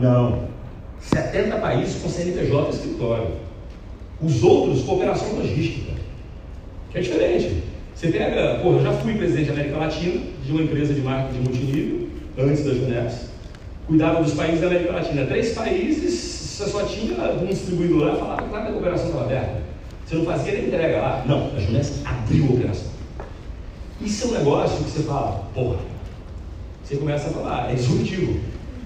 Não. 70 países com CNPJ escritório. Os outros, cooperação logística. Que é diferente. Você pega, pô, eu já fui presidente da América Latina, de uma empresa de marketing multinível, antes da Juneps. Cuidava dos países da América Latina. Três países, você só tinha um distribuidor lá, falava que a cooperação estava aberta. Você não fazia nem entrega lá. Não, a Juneps abriu a operação. Isso é um negócio que você fala, porra, você começa a falar, é disruptivo.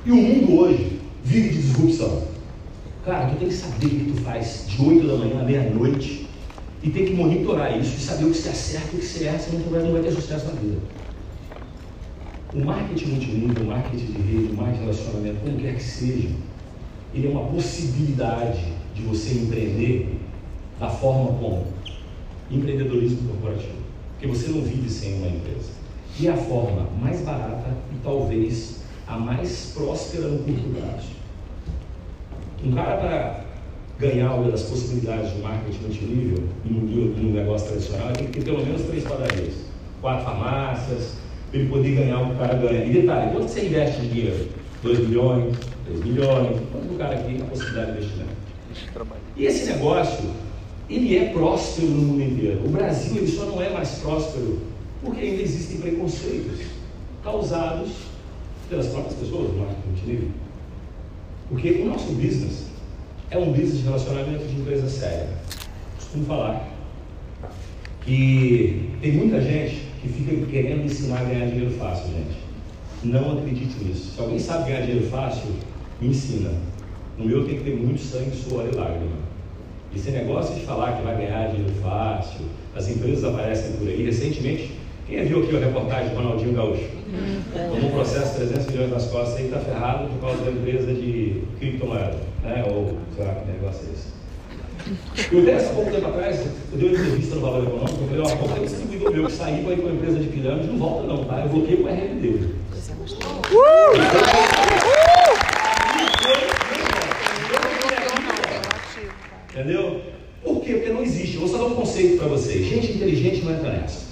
E o mundo hoje vive de disrupção. Cara, tu tem que saber o que tu faz de 8 da manhã à meia-noite e tem que monitorar isso e saber o que você acerta e o que você erra, senão tu não vai ter sucesso na vida. O marketing multinível, o marketing de rede, o marketing de relacionamento, como quer que seja, ele é uma possibilidade de você empreender da forma como empreendedorismo corporativo. Porque você não vive sem uma empresa. E é a forma mais barata e talvez a mais próspera no curto prazo. Um cara para ganhar uma das possibilidades de marketing multinível no, negócio tradicional, tem que ter pelo menos três padarias, quatro farmácias, para ele poder ganhar o que o cara ganha. E detalhe, quanto você investe em dinheiro? 2 milhões, 3 milhões, quanto o cara tem a possibilidade de investimento? E esse negócio, ele é próspero no mundo inteiro. O Brasil ele só não é mais próspero porque ainda existem preconceitos causados pelas próprias pessoas do marketing multinível. Porque o nosso business é um business de relacionamento de empresa séria. Costumo falar que tem muita gente que fica querendo ensinar a ganhar dinheiro fácil, gente. Não acredite nisso. Se alguém sabe ganhar dinheiro fácil, me ensina. No meu tem que ter muito sangue, suor e lágrima. Esse negócio de falar que vai ganhar dinheiro fácil, as empresas aparecem por aí. Recentemente, quem viu aqui a reportagem do Ronaldinho Gaúcho? Tomou um processo de 300 milhões nas costas e está ferrado por causa da empresa de criptomoeda, né? ou sei lá que negócio é esse. Eu dei essa pouco tempo atrás, eu dei uma entrevista no Valor Econômico, eu falei, ó, qualquer distribuidor meu que sair para ir para uma empresa de pirâmide, não volta não, tá? Eu bloqueei com o RMD. Uh! Entendeu? Por quê? Porque não existe. Eu vou só dar um conceito para vocês. Gente inteligente não entra nessa.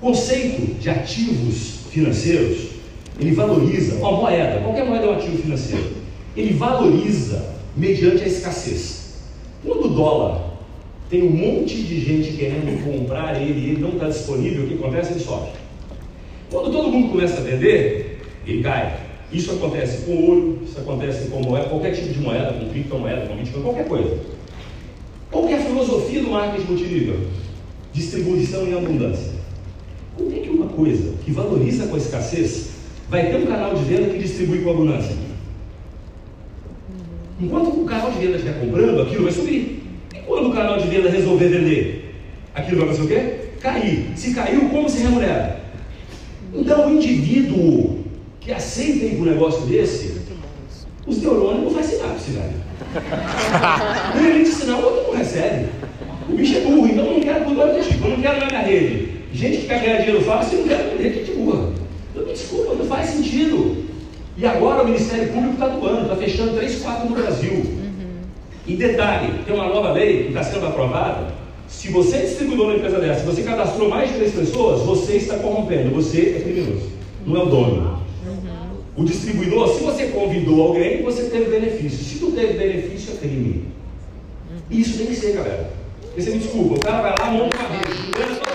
Conceito de ativos financeiros, ele valoriza, uma moeda, qualquer moeda é um ativo financeiro, ele valoriza mediante a escassez. Quando o dólar tem um monte de gente querendo comprar ele e ele não está disponível, o que acontece? Ele sobe. Quando todo mundo começa a vender, ele cai. Isso acontece com ouro, isso acontece com moeda, qualquer tipo de moeda, com criptomoeda, com bitcoin, qualquer coisa. Qual é a filosofia do marketing multinível? Distribuição em abundância. Como é que uma coisa que valoriza com a escassez vai ter um canal de venda que distribui com abundância? Enquanto o canal de venda estiver comprando, aquilo vai subir. E quando o canal de venda resolver vender, aquilo vai fazer o quê? Cair. Se caiu, como se remunera? Então, o indivíduo que aceita ir para um negócio desse, os neurônios não fazem sinapse, velho. Um ele ensinar, o outro não recebe. O bicho é burro, então eu não quero eu não quero na minha rede. Gente que quer ganhar dinheiro fácil, não quer vender gente burra. Então, me desculpa, não faz sentido. E agora o Ministério Público está doando, está fechando 3, 4 no Brasil. Uhum. E detalhe, tem uma nova lei que está sendo aprovada. Se você é distribuidor uma empresa dessa, se você cadastrou mais de três pessoas, você está corrompendo, você é criminoso. Não é o dono. Uhum. O distribuidor, se você convidou alguém, você teve benefício. Se tu teve benefício, é crime. Uhum. Isso tem que ser, galera. Porque você me desculpa, o cara vai lá, monta uma rede,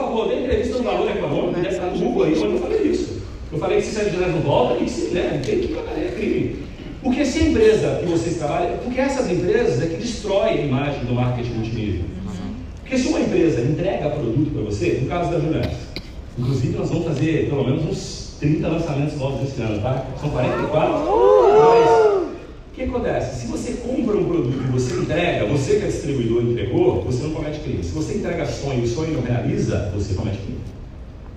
favor da entrevista no valor econômico, deve estar no Google aí, mas eu não falei isso. Eu falei que se sai de não volta, que se, né, tem que pagar, é crime. Porque se a empresa que vocês trabalham, porque essas empresas é que destroem a imagem do marketing multinível. Porque se uma empresa entrega produto para você, no caso da Juliana, inclusive nós vamos fazer pelo menos uns 30 lançamentos novos esse ano, tá? São 44, mas o que acontece? Se você compra um produto e você entrega, você que é distribuidor entregou, você não comete crime. Se você entrega sonho e o sonho não realiza, você comete crime.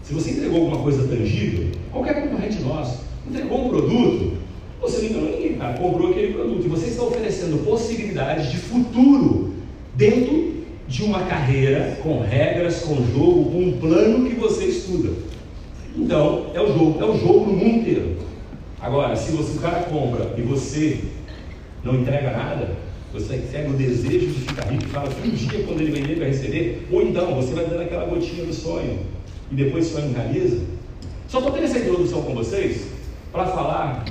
Se você entregou alguma coisa tangível, qualquer concorrente nosso entregou um produto, você não enganou ninguém, cara, comprou aquele produto. E você está oferecendo possibilidades de futuro dentro de uma carreira com regras, com jogo, com um plano que você estuda. Então, é o jogo, é o jogo no mundo inteiro. Agora, se você, o cara compra e você não entrega nada, você segue o desejo de ficar rico e fala que um dia quando ele vender vai receber, ou então você vai dando aquela gotinha do sonho e depois o sonho realiza. Só estou tendo essa introdução com vocês para falar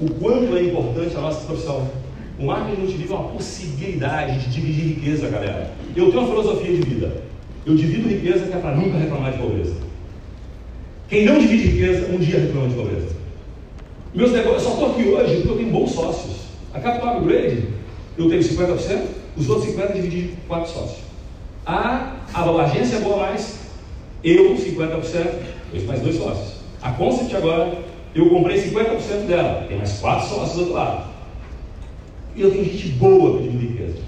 o quanto é importante a nossa profissão. O marketing multinível é uma possibilidade de dividir riqueza, galera. Eu tenho uma filosofia de vida. Eu divido riqueza que é para nunca reclamar de pobreza. Quem não divide riqueza, um dia reclama de pobreza. Meus negócios, eu só estou aqui hoje porque eu tenho bons sócios. A Capital Upgrade, eu tenho 50%, os outros 50% dividi com quatro sócios. A, a agência é boa mais, eu 50%, mais dois sócios. A Concept agora, eu comprei 50% dela, tem mais quatro sócios do outro lado. E eu tenho gente boa para dividir riqueza.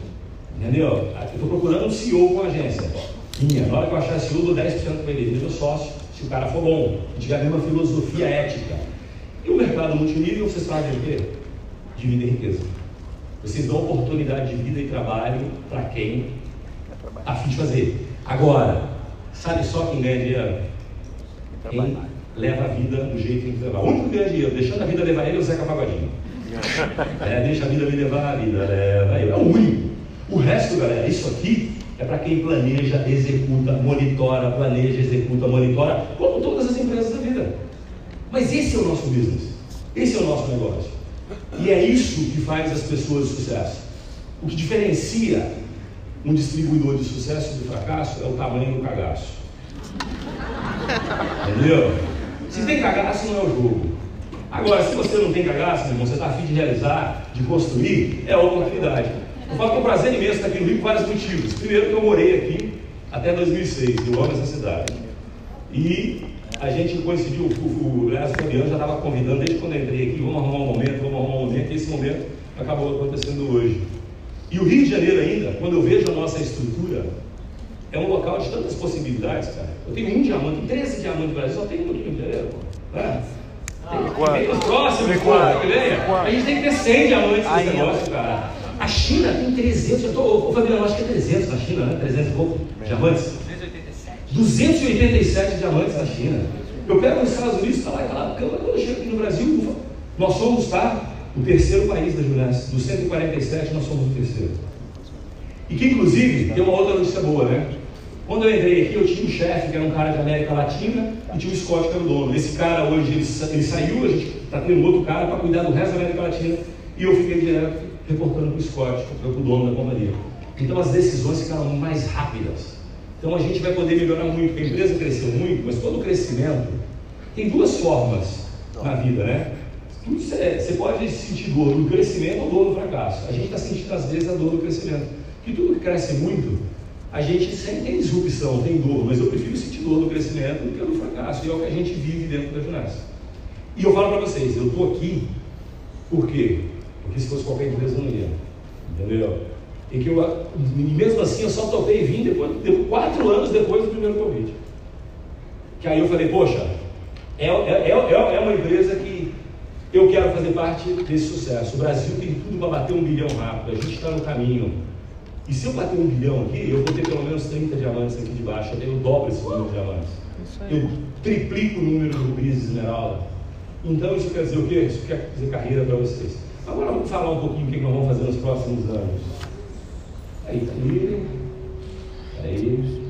Entendeu? Eu estou procurando um CEO com a agência. Minha. Na hora que eu achar CEO, eu dou 10% para ele, meu sócio, se o cara for bom, tiver a mesma filosofia ética. E o mercado multinível, vocês fazem o quê? Dividem riqueza. Vocês dão oportunidade de vida e trabalho para quem está afim de fazer. Agora, sabe só quem ganha dinheiro? Quem leva a vida do jeito que tem que levar. O único que ganha dinheiro, deixando a vida levar ele, é o Zeca Pagodinho. É, deixa a vida me levar, a vida leva ele. É o único. O resto, galera, isso aqui é para quem planeja, executa, monitora, planeja, executa, monitora, como todas as empresas da vida. Mas esse é o nosso business. Esse é o nosso negócio. E é isso que faz as pessoas de sucesso. O que diferencia um distribuidor de sucesso do fracasso é o tamanho do cagaço. Entendeu? Se tem cagaço, não é o jogo. Agora, se você não tem cagaço, meu irmão, você está afim de realizar, de construir, é a oportunidade. Eu falo com prazer imenso estar aqui no Rio por vários motivos. Primeiro, que eu morei aqui até 2006, eu amo essa cidade. E a gente coincidiu, o, o Léo Fabiano já estava convidando desde quando eu entrei aqui, vamos arrumar um momento, vamos arrumar um momento, e esse momento acabou acontecendo hoje. E o Rio de Janeiro ainda, quando eu vejo a nossa estrutura, é um local de tantas possibilidades, cara. Eu tenho um diamante, 13 diamantes no Brasil, só tem um aqui no Rio de Janeiro, pô. É. Tem, os próximos, pô, A gente tem que ter 100 diamantes nesse negócio, cara. A China tem 300, eu tô, ô Fabiano, eu acho que é 300 na China, né? 300 e pouco diamantes. 287 diamantes na China. Eu pego nos Estados Unidos, está lá, está lá. Quando eu chego aqui no Brasil, nós somos, tá? O terceiro país da Juness. Dos 147, nós somos o terceiro. E que, inclusive, tem uma outra notícia boa, né? Quando eu entrei aqui, eu tinha um chefe que era um cara de América Latina e tinha um Scott que era o dono. Esse cara hoje, ele, ele saiu, a gente está tendo outro cara para cuidar do resto da América Latina e eu fiquei direto reportando para o Scott, é o dono da companhia. Então as decisões ficaram mais rápidas. Então a gente vai poder melhorar muito, a empresa cresceu muito, mas todo crescimento tem duas formas na vida, né? Você pode sentir dor do crescimento ou dor do fracasso. A gente está sentindo às vezes a dor do crescimento. Que tudo que cresce muito, a gente sempre tem disrupção, tem dor, mas eu prefiro sentir dor do crescimento do que do fracasso. E é o que a gente vive dentro da ginástica. E eu falo para vocês, eu estou aqui por quê? Porque se fosse qualquer empresa não ia. Entendeu? E que eu, e mesmo assim eu só topei vir depois, depois, quatro anos depois do primeiro Covid. Que aí eu falei, poxa, é, é, é, é uma empresa que eu quero fazer parte desse sucesso. O Brasil tem tudo para bater um bilhão rápido, a gente está no caminho. E se eu bater um bilhão aqui, eu vou ter pelo menos 30 diamantes aqui de baixo, eu dobro esse número de diamantes. Eu triplico o número de rubis e esmeralda. Então isso quer dizer o quê? Isso quer dizer carreira para vocês. Agora vamos falar um pouquinho o que nós vamos fazer nos próximos anos. Aí. Aí.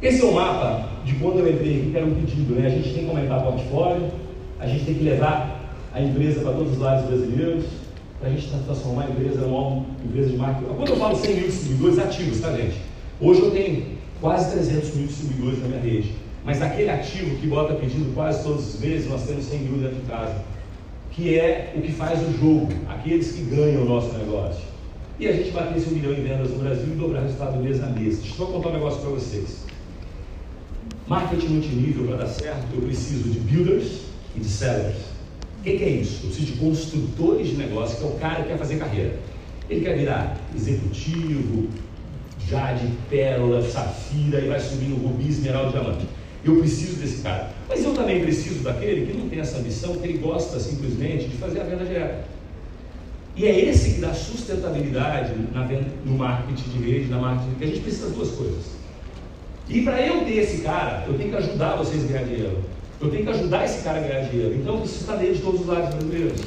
Esse é o mapa de quando eu entrei aqui, que era um pedido, né? A gente tem que aumentar o portfólio, a gente tem que levar a empresa para todos os lados brasileiros, para a gente transformar a empresa numa empresa de marketing. Quando eu falo 100 mil distribuidores ativos, tá, gente? Hoje eu tenho quase 300 mil distribuidores na minha rede. Mas aquele ativo que bota pedido quase todos os meses, nós temos 100 mil dentro de casa que é o que faz o jogo, aqueles que ganham o nosso negócio. E a gente bater esse um milhão em vendas no Brasil e dobrar resultado mês a mês. Deixa eu contar um negócio para vocês. Marketing multinível para dar certo, eu preciso de builders e de sellers. O que, que, é isso? Eu preciso de construtores de negócio, que é o cara que quer fazer carreira. Ele quer virar executivo, jade, pérola, safira e vai subindo rubi, esmeralda, diamante. Eu preciso desse cara. Mas eu também preciso daquele que não tem essa ambição, que ele gosta simplesmente de fazer a venda direta. E é esse que dá sustentabilidade na venda, no marketing de rede, na marketing, que a gente precisa das duas coisas. E para eu ter esse cara, eu tenho que ajudar vocês a ganhar dinheiro. Eu tenho que ajudar esse cara a ganhar dinheiro. Então isso está dentro de todos os lados brasileiros.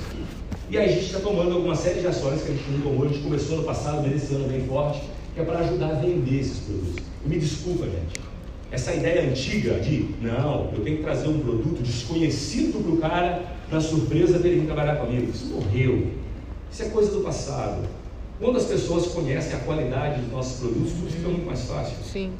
E aí a gente está tomando alguma série de ações que a gente não tomou, a gente começou no passado, mas esse ano bem forte, que é para ajudar a vender esses produtos. E me desculpa, gente. Essa ideia antiga de não, eu tenho que trazer um produto desconhecido para o cara na surpresa dele vir trabalhar comigo. Isso morreu. Isso é coisa do passado. Quando as pessoas conhecem a qualidade dos nossos produtos, tudo fica muito mais fácil. Sim.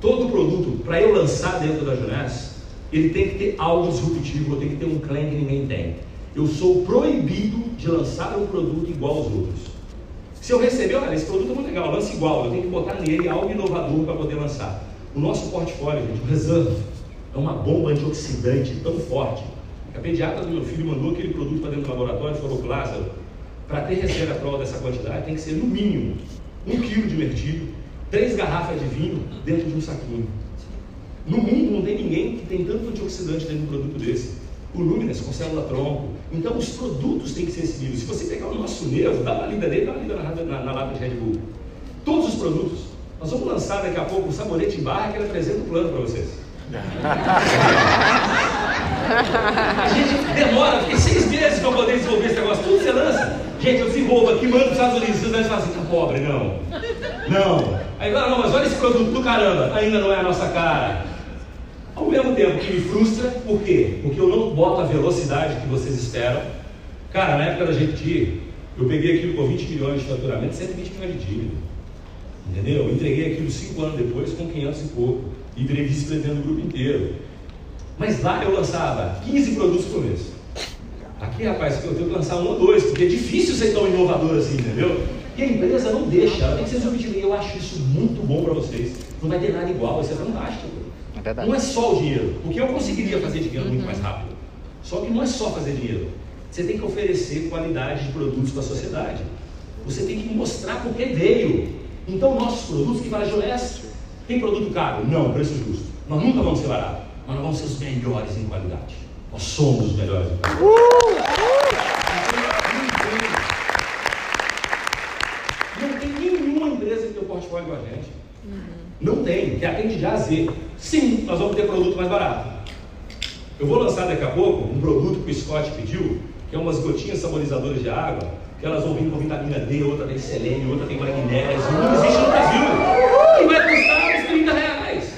Todo produto, para eu lançar dentro da Juness, ele tem que ter algo disruptivo, eu tenho que ter um claim que ninguém tem. Eu sou proibido de lançar um produto igual aos outros. Se eu receber, olha, esse produto é muito legal, lance igual, eu tenho que botar nele algo inovador para poder lançar. O nosso portfólio, gente, o Reserve, é uma bomba antioxidante tão forte. A pediatra do meu filho mandou aquele produto para dentro do laboratório falou, Lázaro, para ter resveratrol dessa quantidade tem que ser no mínimo um quilo de mertilho, três garrafas de vinho dentro de um saquinho. No mundo não tem ninguém que tem tanto antioxidante dentro de um produto desse o Luminas com célula tronco. Então os produtos têm que ser nível. Se você pegar o nosso nervo, dá uma lida dele, dá uma lida na, na, na lata de Red Bull. Todos os produtos. Nós vamos lançar daqui a pouco o sabonete em barra que ele apresenta o plano para vocês. a gente demora, fiquei seis meses para poder desenvolver esse negócio. Tudo você lança. Gente, eu desenvolvo aqui, mando para os Estados Unidos. Vocês vão falar assim, tá pobre, não. Não. Aí fala, não, mas olha esse produto do caramba, ainda não é a nossa cara. Ao mesmo tempo que me frustra, por quê? Porque eu não boto a velocidade que vocês esperam. Cara, na época da Jequiti, eu peguei aquilo com 20 milhões de faturamento, 120 milhões de dívida. Entendeu? Eu entreguei aquilo 5 anos depois com 500 e pouco. E virei vice-presidente do grupo inteiro. Mas lá eu lançava 15 produtos por mês. Aqui, rapaz, eu tenho que lançar um ou dois, porque é difícil ser tão inovador assim, entendeu? E a empresa não deixa, ela tem que ser submetida. Eu acho isso muito bom para vocês. Não vai ter nada igual, vai ser fantástico verdade. Não é só o dinheiro, porque eu conseguiria fazer dinheiro muito mais rápido. Só que não é só fazer dinheiro. Você tem que oferecer qualidade de produtos para a sociedade. Você tem que mostrar por que veio. Então, nossos produtos que fala Joés, tem produto caro? Não, preço justo. Nós nunca vamos ser baratos, mas nós vamos ser os melhores em qualidade. Nós somos os melhores em qualidade. Uh. Não tem nenhuma empresa que tem o portfólio com a gente. Uhum. Não tem, que atende de A a Z. Sim, nós vamos ter produto mais barato. Eu vou lançar daqui a pouco um produto que o Scott pediu, que é umas gotinhas saborizadoras de água, que elas vão vir com vitamina D, outra tem selênio, outra tem magnésio, não existe no Brasil. E vai custar uns 30 reais.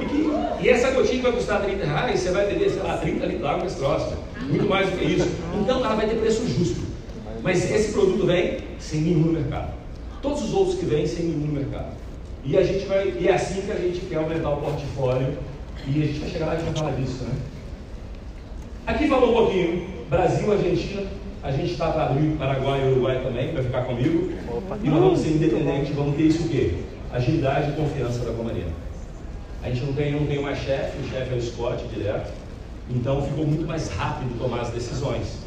E, que, e, essa gotinha que vai custar 30 reais, você vai beber, sei lá, 30 litros de água troço. Muito mais do que isso. Então ela vai ter preço justo. Mas esse produto vem sem nenhum no mercado. Todos os outros que vêm sem nenhum no mercado. E a gente vai, e é assim que a gente quer aumentar o portfólio. E a gente vai chegar lá e vai falar disso, né? Aqui falou um pouquinho, Brasil, Argentina, a gente está para abrir Paraguai e Uruguai também, vai ficar comigo. Opa. E nós vamos ser independentes, vamos ter isso o quê? Agilidade e confiança da companhia. A gente não tem, não tem mais chefe, o chefe é o Scott direto. Então ficou muito mais rápido tomar as decisões.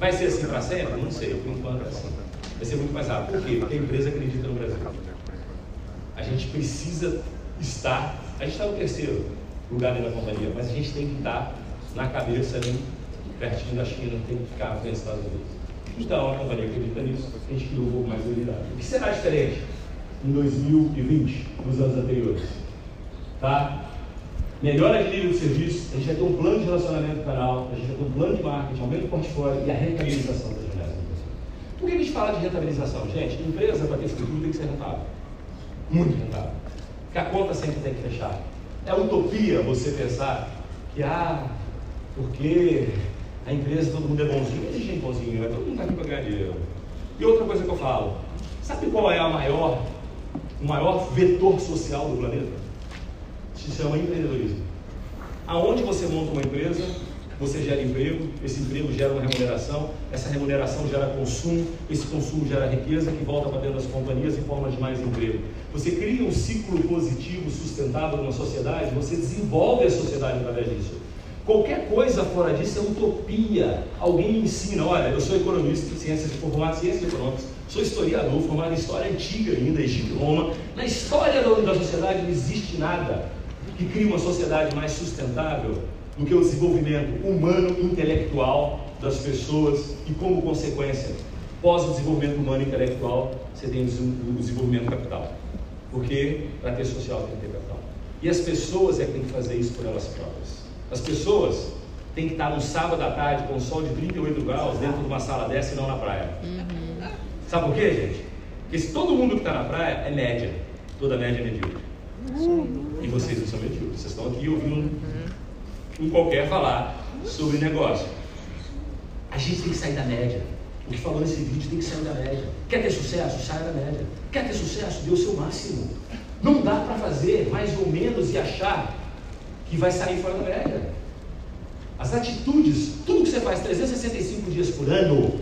Vai ser assim para sempre? Não sei, por enquanto é assim. Vai ser muito mais rápido. Por quê? Porque a empresa acredita no Brasil. A gente precisa estar, a gente está no terceiro lugar da companhia, mas a gente tem que estar na cabeça ali, pertinho da China, tem que ficar dos Estados Unidos. Então a companhia acredita nisso, a gente criou um pouco mais de habilidade. O que será diferente em 2020 dos anos anteriores? Tá? Melhora de nível de serviço, a gente vai ter um plano de relacionamento canal, a gente vai ter um plano de marketing, aumento do portfólio e a rentabilização da jornada. Por que a gente fala de rentabilização? Gente, empresa para ter futuro tem que ser rentável muito rentável. Porque a conta sempre tem que fechar. É utopia você pensar que, ah, porque a empresa todo mundo é bonzinho, existe gente bonzinho, né? todo mundo está aqui para ganhar dinheiro. E outra coisa que eu falo, sabe qual é a maior, o maior vetor social do planeta? Se chama empreendedorismo. Aonde você monta uma empresa, você gera emprego, esse emprego gera uma remuneração, essa remuneração gera consumo, esse consumo gera riqueza que volta para dentro das companhias em forma de mais emprego. Você cria um ciclo positivo, sustentável numa sociedade, você desenvolve a sociedade através disso. Qualquer coisa fora disso é utopia. Alguém me ensina, olha, eu sou economista ciências, formado em ciências econômicas, sou historiador, formado em história antiga ainda, Egito Roma. Na história da sociedade não existe nada que crie uma sociedade mais sustentável do que o desenvolvimento humano intelectual das pessoas e, como consequência, pós o desenvolvimento humano intelectual, você tem o desenvolvimento capital. Porque para ter social tem que ter capital. E as pessoas é que têm que fazer isso por elas próprias. As pessoas têm que estar no sábado à tarde com o sol de 38 graus dentro de uma sala dessa e não na praia. Uhum. Sabe por quê, gente? Porque se todo mundo que está na praia é média, toda média é medíocre. E vocês não são medíocres. Vocês estão aqui ouvindo um qualquer falar sobre negócio. A gente tem que sair da média. O que falou nesse vídeo tem que sair da média. Quer ter sucesso? Saia da média. Quer ter sucesso? Dê o seu máximo. Não dá para fazer mais ou menos e achar que vai sair fora da média. As atitudes, tudo que você faz 365 dias por ano,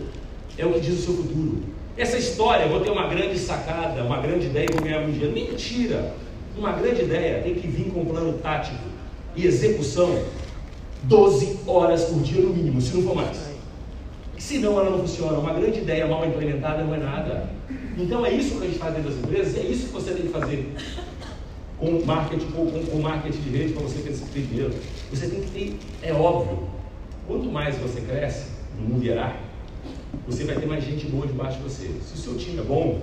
é o que diz o seu futuro. Essa história, vou ter uma grande sacada, uma grande ideia e vou ganhar um dinheiro. Mentira! Uma grande ideia tem que vir com um plano tático e execução 12 horas por dia no mínimo, se não for mais. Senão ela não funciona. Uma grande ideia mal implementada não é nada. Então é isso que a gente faz dentro das empresas, é isso que você tem que fazer com marketing, com, com marketing de rede para você ter dinheiro. Você tem que ter, é óbvio, quanto mais você cresce no mundo hierárquico, você vai ter mais gente boa debaixo de você. Se o seu time é bom,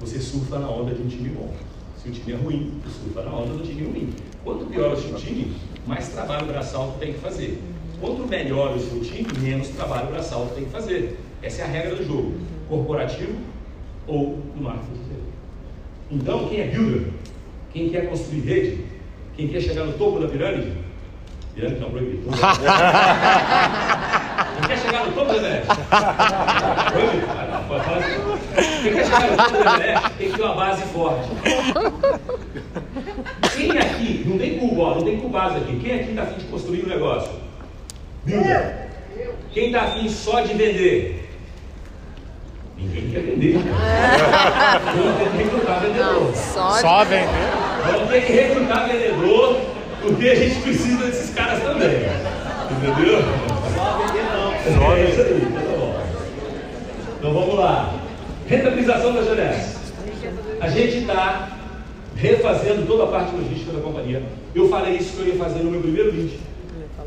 você surfa na onda de um time bom. Se o time é ruim, você surfa na onda do time ruim. Quanto pior o seu time, mais trabalho braçal tem que fazer. Quanto melhor o seu time, menos trabalho braçal tem que fazer. Essa é a regra do jogo, corporativo ou no marketing. Então, quem é builder, quem quer construir rede, quem quer chegar no topo da pirâmide, pirâmide não proibido. quem quer chegar no topo da. Assim. Quem quer chegar no topo da Everest tem que ter uma base forte. Quem aqui, não tem cubo, ó, não tem cubase aqui, quem aqui está afim de construir um negócio? Builder. Quem está afim só de vender? Ninguém quer vender. Vamos ter que recrutar vendedor. Só, só vender. Vamos ter que recrutar vendedor, porque a gente precisa desses caras também. Entendeu? Só vender não. Só é isso aí, então tá bom. Então vamos lá. Rentabilização da GLS. A gente está refazendo toda a parte logística da companhia. Eu falei isso que eu ia fazer no meu primeiro vídeo.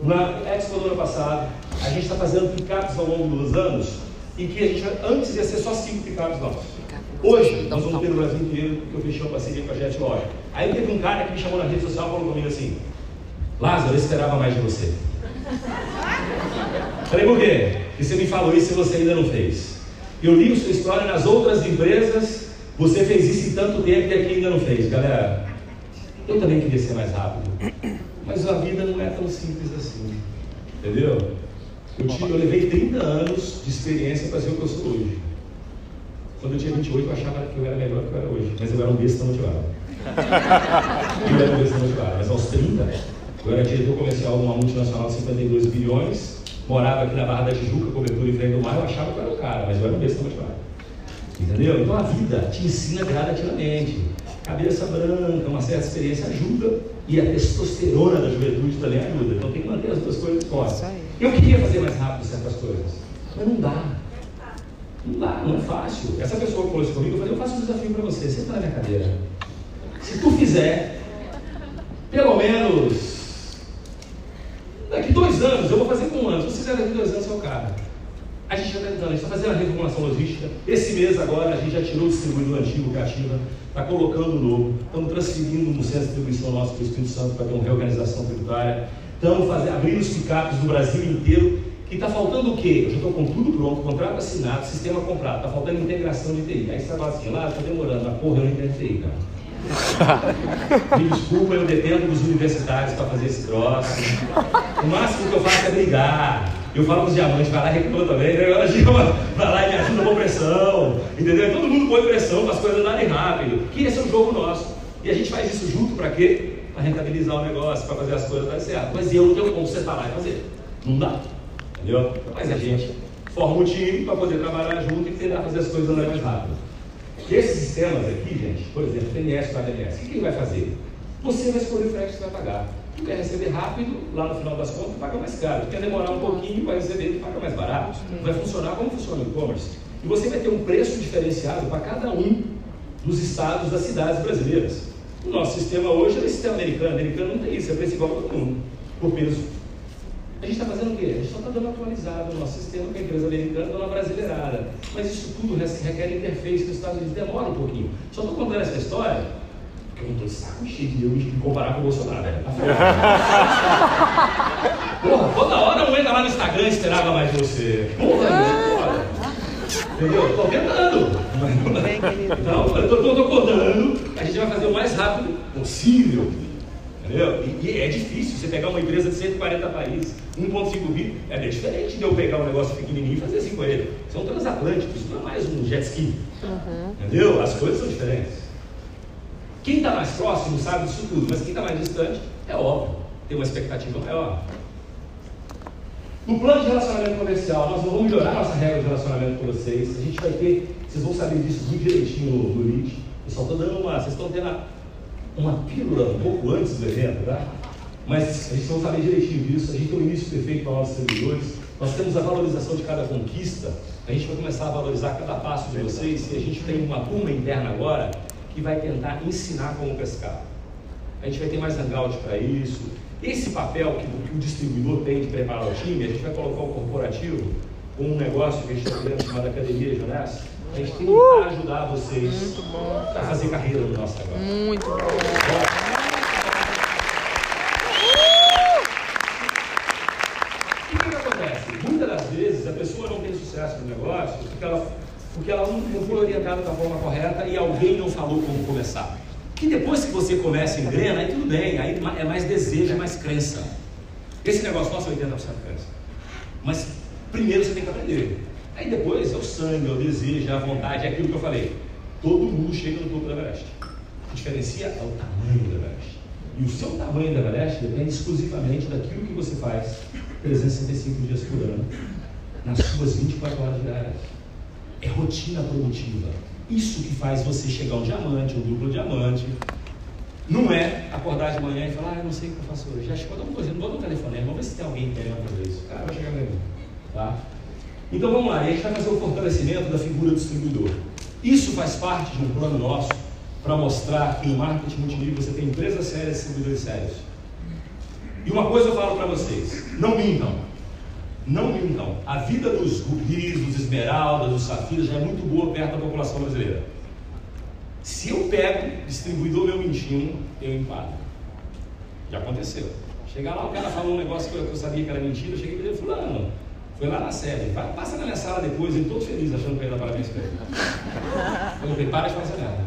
Na Expo do ano passado, a gente está fazendo picapes ao longo dos anos em que a gente antes ia ser só cinco picapes novos. Hoje, nós vamos ter no Brasil inteiro, que eu fechei uma parceria com a Jet Lodge. Aí teve um cara que me chamou na rede social e falou comigo assim, Lázaro, eu esperava mais de você. Falei, por quê? Porque você me falou isso e você ainda não fez. Eu li a sua história nas outras empresas, você fez isso em tanto tempo e aqui ainda não fez. Galera, eu também queria ser mais rápido. Mas a vida não é tão simples assim. Entendeu? Eu, tive, eu levei 30 anos de experiência para ser o que eu sou hoje. Quando eu tinha 28, eu achava que eu era melhor do que eu era hoje. Mas eu era um besta motivado. eu era um besta motivado. Mas aos 30, eu era diretor comercial de uma multinacional de 52 bilhões, morava aqui na Barra da Tijuca, cobertura em frente do mar, eu achava que eu era o cara, mas eu era um besta motivado. Entendeu? Então a vida te ensina gradativamente. Cabeça branca, uma certa experiência ajuda e a testosterona da juventude também ajuda. Então tem que manter as duas coisas fortes. Eu queria fazer mais rápido certas coisas, mas não dá. Não dá, não é fácil. Essa pessoa que falou isso comigo, eu falei, eu faço um desafio para você, senta na minha cadeira. Se tu fizer, pelo menos, daqui dois anos, eu vou fazer com um ano, se você fizer daqui dois anos, é o cara. A gente já está tentando, a gente está fazendo a reformulação logística. Esse mês agora a gente já tirou o distribuidor antigo, Cativa, está colocando o novo, estamos transferindo no centro de distribuição nosso para o Espírito Santo para ter uma reorganização tributária. Estamos fazendo, abrindo os picapes do Brasil inteiro. E está faltando o quê? Eu já estou com tudo pronto, contrato assinado, sistema comprado, está faltando integração de TI. Aí você fala assim, lá está demorando, mas porra, eu não entendo TI, cara. Me desculpa, eu dependo dos universitários para fazer esse troço. O máximo que eu faço é brigar. Eu falo com os diamantes, vai lá e reclama também. Né? Vai lá e me ajuda com pressão. Entendeu? Todo mundo põe pressão para as coisas andarem rápido. Que esse é o jogo nosso. E a gente faz isso junto para quê? Para rentabilizar o negócio, para fazer as coisas darem certo. Mas eu não tenho como sentar lá e fazer. Não dá. Entendeu? Mas a gente forma um time para poder trabalhar junto e tentar fazer as coisas andarem mais rápido. Esses sistemas aqui, gente, por exemplo, TNS para DNS, o que ele vai fazer? Você vai escolher o frete que você vai pagar. Tu quer receber rápido, lá no final das contas, paga mais caro. Tu quer demorar um pouquinho para receber, paga mais barato. Vai funcionar como funciona o e-commerce. E você vai ter um preço diferenciado para cada um dos estados, das cidades brasileiras. O nosso sistema hoje é o sistema americano. O americano não tem isso, é preço igual para todo mundo, por peso. A gente está fazendo o quê? A gente só está dando atualizado o nosso sistema com a empresa americana dando uma brasileirada. Mas isso tudo requer interface que os Estados Unidos demora um pouquinho. Só estou contando essa história eu não estou de saco cheio de eu me comparar com o Bolsonaro, velho. Porra, toda hora eu entro lá no Instagram e esperava mais você. Porra, porra. Entendeu? Estou tentando. Mas não, não, eu estou contando. A gente vai fazer o mais rápido possível. Entendeu? E, e, é difícil você pegar uma empresa de 140 países, 1,5 bi, é bem diferente de eu pegar um negócio pequenininho e fazer assim com ele. São transatlânticos, não é mais um jet ski. Uhum. Entendeu? As coisas são diferentes. Quem está mais próximo sabe disso tudo, mas quem está mais distante, é óbvio, tem uma expectativa maior. No plano de relacionamento comercial, nós vamos melhorar nossa regra de relacionamento com vocês. A gente vai ter, vocês vão saber disso muito direitinho no, lead. Eu só estou dando uma, vocês estão tendo uma pílula um pouco antes do evento, tá? Mas a gente vai saber direitinho disso. A gente tem um início perfeito para nossos servidores. Nós temos a valorização de cada conquista. A gente vai começar a valorizar cada passo de vocês. E a gente tem uma turma interna agora que vai tentar ensinar como pescar. A gente vai ter mais hangout para isso. Esse papel que, que, o distribuidor tem de preparar o time, a gente vai colocar o corporativo com um negócio que a gente está criando chamado Academia Jonas. A gente tem que uh! ajudar vocês a fazer carreira no nosso negócio. Muito bom. E o que, que acontece? Muitas das vezes a pessoa não tem sucesso no negócio porque ela, porque ela não foi orientada da forma correta e alguém não falou como começar. Que depois que você começa em grana, aí tudo bem, aí é mais desejo, é mais crença. Esse negócio nosso é 80% crença. Mas primeiro você tem que aprender. Aí depois é o sangue, é o desejo, é a vontade, é aquilo que eu falei. Todo mundo chega no topo da Everest. O que diferencia é o tamanho da Everest. E o seu tamanho da Everest depende exclusivamente daquilo que você faz 365 dias por ano, nas suas 24 horas diárias. É rotina produtiva. Isso que faz você chegar um diamante, um duplo diamante. Não é acordar de manhã e falar, ah, eu não sei o que eu faço hoje. Já chegou alguma coisa, não vou no telefone, vamos ver se tem alguém querendo fazer isso. Cara, vai chegar mesmo. Tá? Então vamos lá, e a gente vai fazer o fortalecimento da figura do distribuidor. Isso faz parte de um plano nosso para mostrar que no marketing multinível você tem empresas sérias e distribuidores sérios. E uma coisa eu falo para vocês: não mintam. Não mintam. A vida dos rubis, dos esmeraldas, dos safiras já é muito boa perto da população brasileira. Se eu pego distribuidor meu mentindo, eu enquadro. Já aconteceu. Chegar lá, o cara falou um negócio que eu, sabia que era mentira, eu cheguei e falei, fulano, foi lá na sede, passa na minha sala depois, ele todo feliz, achando que eu ia dar parabéns para ele. Eu falei, para de fazer nada.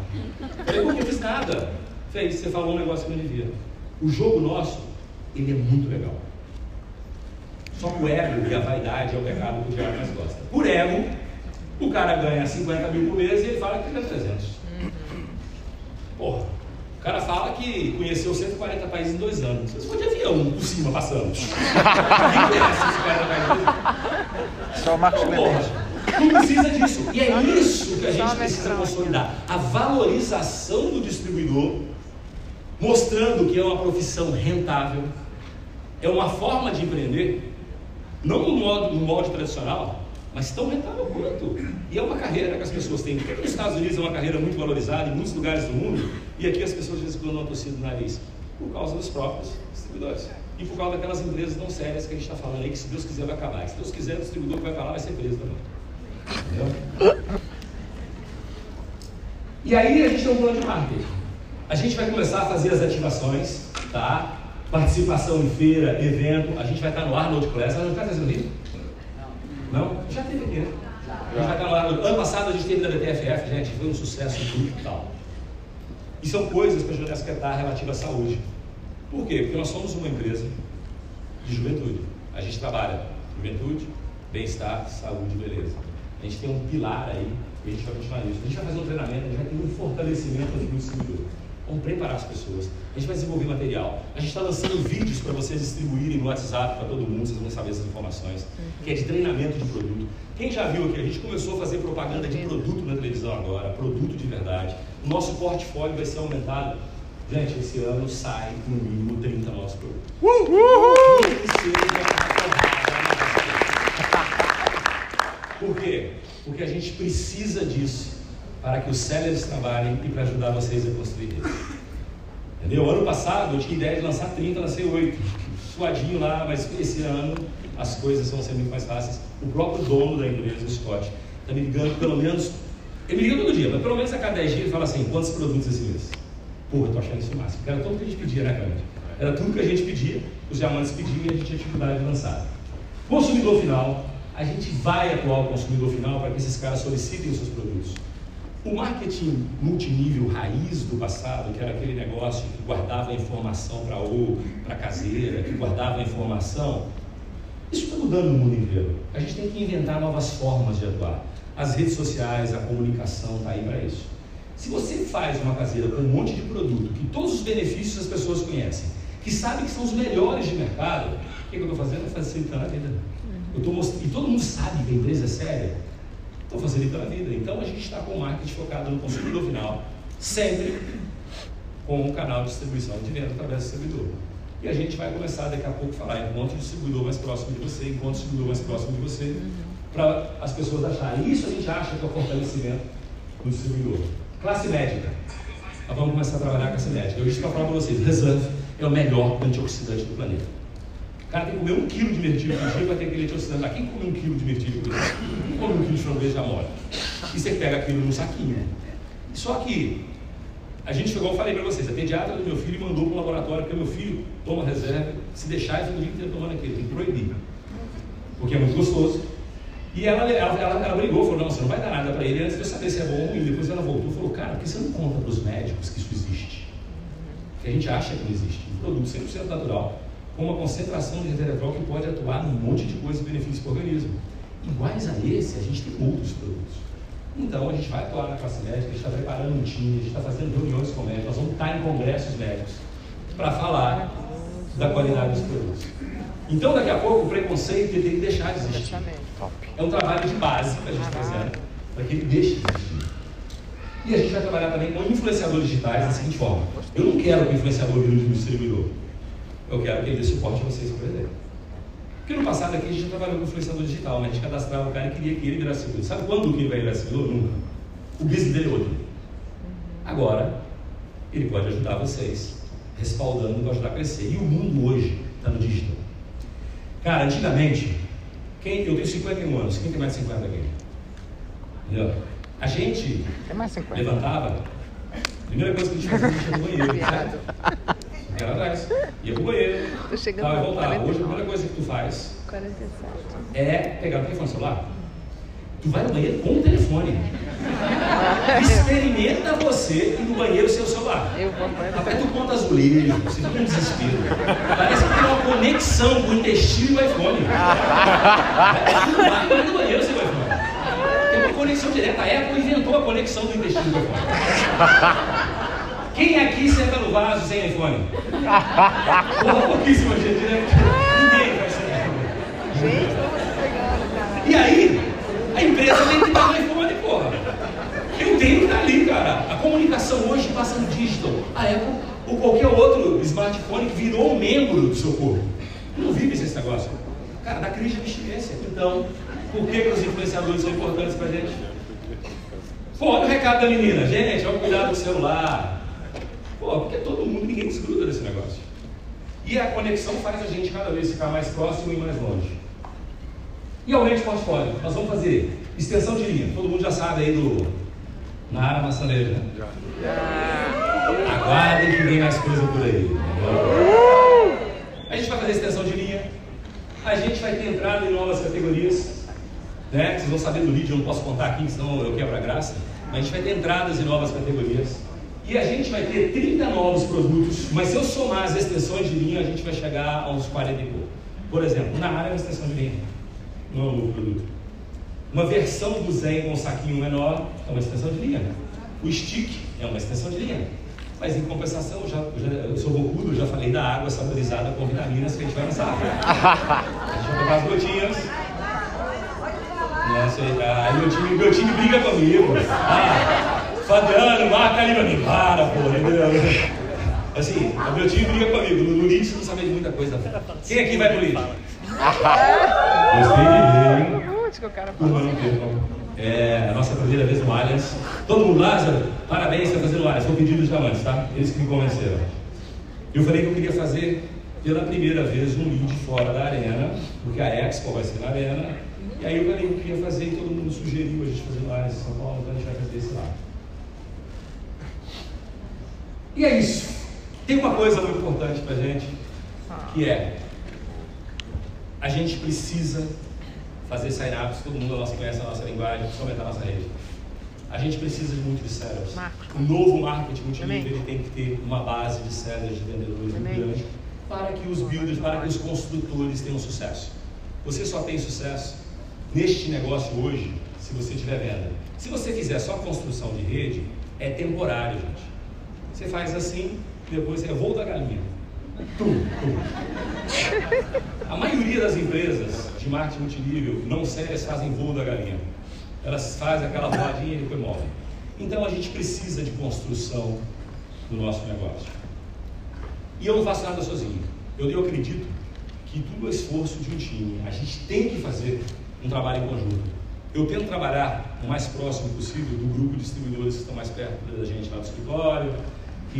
Eu falei, que fiz nada? Fez, você falou um negócio que não devia. O jogo nosso, ele é muito legal. Só que o ego e a vaidade é o pecado que o diabo mais gosta. Por ego, o cara ganha 50 mil por mês e ele fala que ganha 300. Porra, o cara fala que conheceu 140 países em dois anos. Você foi de avião por cima passando. Quem conhece esses 40 países? Só o Marcos Menezes. Não precisa disso. E é isso que a gente precisa consolidar. A valorização do distribuidor, mostrando que é uma profissão rentável, é uma forma de empreender não no modo, no molde tradicional, mas tão rentável quanto. E é uma carreira que as pessoas têm. Porque nos Estados Unidos é uma carreira muito valorizada em muitos lugares do mundo, e aqui as pessoas às vezes uma torcida no nariz, por causa dos próprios distribuidores. E por causa daquelas empresas não sérias que a gente está falando aí, que se Deus quiser vai acabar. E se Deus quiser, o distribuidor que vai falar vai ser preso também. Entendeu? E aí a gente tem um plano de marketing. A gente vai começar a fazer as ativações, tá? Participação em feira, evento. A gente vai estar no Arnold Class. Arnold Class é no Rio? Não? Já teve aqui, né? A gente vai estar no Arnold. Ano passado a gente teve na DTFF, gente, foi um sucesso tudo e tal. E são coisas que a quer estar relativa à saúde. Por quê? Porque nós somos uma empresa de juventude. A gente trabalha juventude, bem-estar, saúde beleza. A gente tem um pilar aí e a gente vai continuar isso. A gente vai fazer um treinamento, a gente vai ter um fortalecimento do distribuidor. Vamos preparar as pessoas. A gente vai desenvolver material. A gente está lançando vídeos para vocês distribuírem no WhatsApp para todo mundo, vocês vão saber essas informações, uhum. que é de treinamento de produto. Quem já viu aqui, a gente começou a fazer propaganda de produto na televisão agora, produto de verdade. O nosso portfólio vai ser aumentado. Gente, esse ano sai no mínimo 30 novos produtos. Uhul! Por quê? Porque a gente precisa disso para que os sellers trabalhem e para ajudar vocês a construir. Entendeu? Ano passado eu tinha ideia de lançar 30, lancei 8. Suadinho lá, mas esse ano as coisas vão ser muito mais fáceis. O próprio dono da empresa, o Scott, está me ligando pelo menos. Ele me liga todo dia, mas pelo menos a cada 10 dias ele fala assim: quantos produtos esse mês? Porra, eu tô achando isso o máximo. Era tudo que a gente pedia, né, cara? Era tudo que a gente pedia, os diamantes pediam e a gente tinha dificuldade de lançar. Consumidor final, a gente vai atuar o consumidor final para que esses caras solicitem os seus produtos. O marketing multinível raiz do passado, que era aquele negócio que guardava a informação para o para caseira, que guardava a informação, isso está mudando no mundo inteiro. A gente tem que inventar novas formas de atuar. As redes sociais, a comunicação está aí para isso. Se você faz uma caseira com um monte de produto, que todos os benefícios as pessoas conhecem, que sabem que são os melhores de mercado, o que, que eu estou fazendo? Facilitando a vida. Eu tô. E todo mundo sabe que a empresa é séria. Estou facilitando a vida. Então a gente está com o marketing focado no consumidor final, sempre com um canal de distribuição de venda através do distribuidor. E a gente vai começar daqui a pouco a falar encontro distribuidor mais próximo de você, encontro distribuidor mais próximo de você, uhum. para as pessoas acharem. Isso a gente acha que é o fortalecimento do distribuidor. Classe médica. Nós vamos começar a trabalhar com classe médica. Eu disse para falar para vocês, Reserve é o melhor antioxidante do planeta. Cara tem que comer um quilo de mirtilo por dia para ter aquele antioxidante lá. Quem come um quilo de mirtilo por dia? Quem come um quilo de framboesa já mora. E você pega aquilo num saquinho. Só que a gente chegou, eu falei para vocês, a pediatra do meu filho mandou para o laboratório, porque meu filho toma reserva, se deixar, ele fica o dia inteiro tomando aquilo, tem que proibir. Porque é muito gostoso. E ela, ela, ela, ela brigou, falou, não, você não vai dar nada para ele antes de eu saber se é bom ou ruim. Depois ela voltou e falou, cara, por que você não conta para os médicos que isso existe? Que a gente acha que não existe. Um produto 100% natural, com uma concentração de resveratrol que pode atuar num monte de coisas e benefícios para o organismo. Iguais a esse, a gente tem outros produtos. Então, a gente vai atuar na classe médica, a gente está preparando um time, a gente está fazendo reuniões com médicos, nós vamos estar em congressos médicos para falar da qualidade dos produtos. Então, daqui a pouco, o preconceito tem que deixar de existir. É um trabalho de base que a gente está fazendo, para que ele deixe de existir. E a gente vai trabalhar também com influenciadores digitais da seguinte forma: eu não quero que o influenciador vire um distribuidor, eu quero que ele dê suporte a vocês, por exemplo. Porque no passado aqui a gente já trabalhou com influenciador digital, né? A gente cadastrava o cara e queria que ele virasse seguidor. Sabe quando que ele vai virar seguidor? Nunca. O business dele é outro. Agora, ele pode ajudar vocês, respaldando para ajudar a crescer. E o mundo hoje está no digital. Cara, antigamente, quem, eu tenho 51 anos, quem tem mais de 50 aqui? Entendeu? A gente levantava, a primeira coisa que a gente fazia, a gente ia no banheiro. Era atrás. Ia pro banheiro. Tô chegando tal, e voltava. Hoje a primeira coisa que tu faz 47. é pegar o telefone celular. Tu vai no banheiro com o telefone. Experimenta você ir no banheiro sem o celular. Eu vou Até tu conta azulejo, você fica um desespero. Parece que tem uma conexão com o intestino e o iPhone. Vai no banheiro sem o iPhone. Tem uma conexão direta. A Apple inventou a conexão do intestino com o iPhone. Quem aqui senta no vaso sem iPhone? Porra, pouquíssima gente, né? Ninguém vai sentar. Gente, estamos pegando, cara. E aí, a empresa tem que dar no iPhone, porra. Eu tenho que estar ali, cara. A comunicação hoje passa no digital. A Apple ou qualquer outro smartphone que virou um membro do seu corpo. Não vive esse negócio. Cara, da crise de abstinência. Então, por que, que os influenciadores são importantes pra gente? Olha o recado da menina. Gente, olha o cuidado do celular. Pô, porque todo mundo, ninguém desgruda desse negócio. E a conexão faz a gente cada vez ficar mais próximo e mais longe. E aumente o portfólio. Nós vamos fazer extensão de linha. Todo mundo já sabe aí do Nara Maçaneira, né? Já. Aguardem que vem mais coisa por aí. A gente vai fazer extensão de linha. A gente vai ter entrada em novas categorias. Né? Vocês vão saber do lead, eu não posso contar aqui, senão eu quebro a graça. Mas a gente vai ter entradas em novas categorias. E a gente vai ter 30 novos produtos, mas se eu somar as extensões de linha, a gente vai chegar a uns 40 e pouco. Por exemplo, na área é uma extensão de linha, não é um novo produto. Uma versão do Zen com um saquinho menor é uma extensão de linha. O stick é uma extensão de linha. Mas em compensação, eu, já, eu, já, sou bocudo, eu já falei da água saborizada com vitaminas que a gente vai lançar. A gente vai pegar as gotinhas. Nossa, aí meu time, meu time briga comigo. Ah, Fabiano, marca ali pra mim. Para, pô, entendeu? Assim, o meu time briga comigo. No, no você não sabe de muita coisa. Quem aqui vai pro Leeds? Gostei de ver, hein? Turma, não percam. É a nossa primeira vez no Allianz. Todo mundo, Lázaro, parabéns, está fazendo Allianz. Foi pedido de amantes, tá? Eles que me convenceram. Eu falei que eu queria fazer pela primeira vez um lead fora da arena, porque a Expo vai ser na arena. E aí eu falei que eu queria fazer e todo mundo sugeriu a gente fazer no Allianz em São Paulo, então a gente vai fazer esse lá. E é isso. Tem uma coisa muito importante para a gente, que é a gente precisa fazer sign-ups, todo mundo nossa conhece a nossa linguagem, principalmente a nossa rede. A gente precisa de muito de cérebros. O novo marketing multinível ele tem que ter uma base de cérebros de vendedores muito grande para que os builders, para que os construtores tenham sucesso. Você só tem sucesso neste negócio hoje se você tiver venda. Se você fizer só construção de rede, é temporário, gente. Você faz assim, depois é voo da galinha. Tum, tum. A maioria das empresas de marketing multinível não sérias fazem voo da galinha elas fazem aquela voadinha e depois movem. Então a gente precisa de construção no nosso negócio. E eu não faço nada sozinho. Eu, eu acredito que tudo é esforço de um time. A gente tem que fazer um trabalho em conjunto. Eu tento trabalhar o mais próximo possível do grupo de distribuidores que estão mais perto da gente lá do escritório,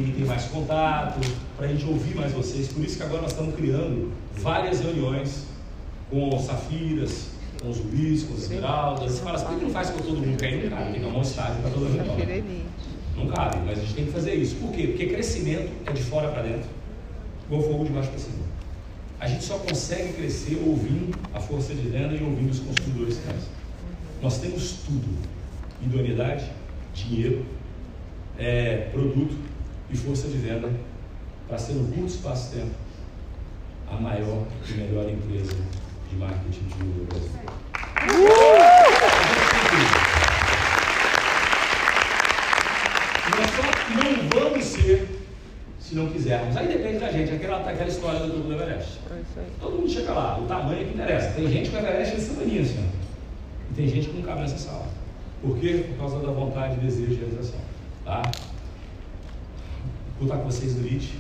que tem mais contato, para a gente ouvir mais vocês. Por isso que agora nós estamos criando várias reuniões com safiras, com os com as esmeraldas. Você fala assim, por que não faz com todo mundo cair? Não cabe, tem que arrumar um estágio para todo mundo. Não cabe, mas a gente tem que fazer isso. Por quê? Porque crescimento é de fora para dentro, igual fogo de baixo para cima. A gente só consegue crescer ouvindo a força de venda e ouvindo os consumidores que Nós temos tudo: idoneidade, dinheiro, é, produto e força de venda para ser, no curto espaço de tempo, a maior e melhor empresa de marketing de Brasil. Nós só não vamos ser se não quisermos. Aí depende da gente, aquela, aquela história do, do Everest. É Todo mundo chega lá, o tamanho é que interessa. Tem gente com Everest nessa mania, assim. E tem gente que não cabe nessa sala. Por quê? Por causa da vontade, desejo e realização. Tá? Vou estar com vocês LIT.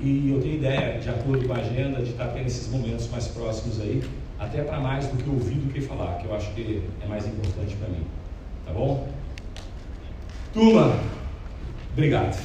E eu tenho ideia, de acordo com a agenda, de estar tendo esses momentos mais próximos aí, até para mais do que ouvir do que falar, que eu acho que é mais importante para mim. Tá bom? Turma, obrigado.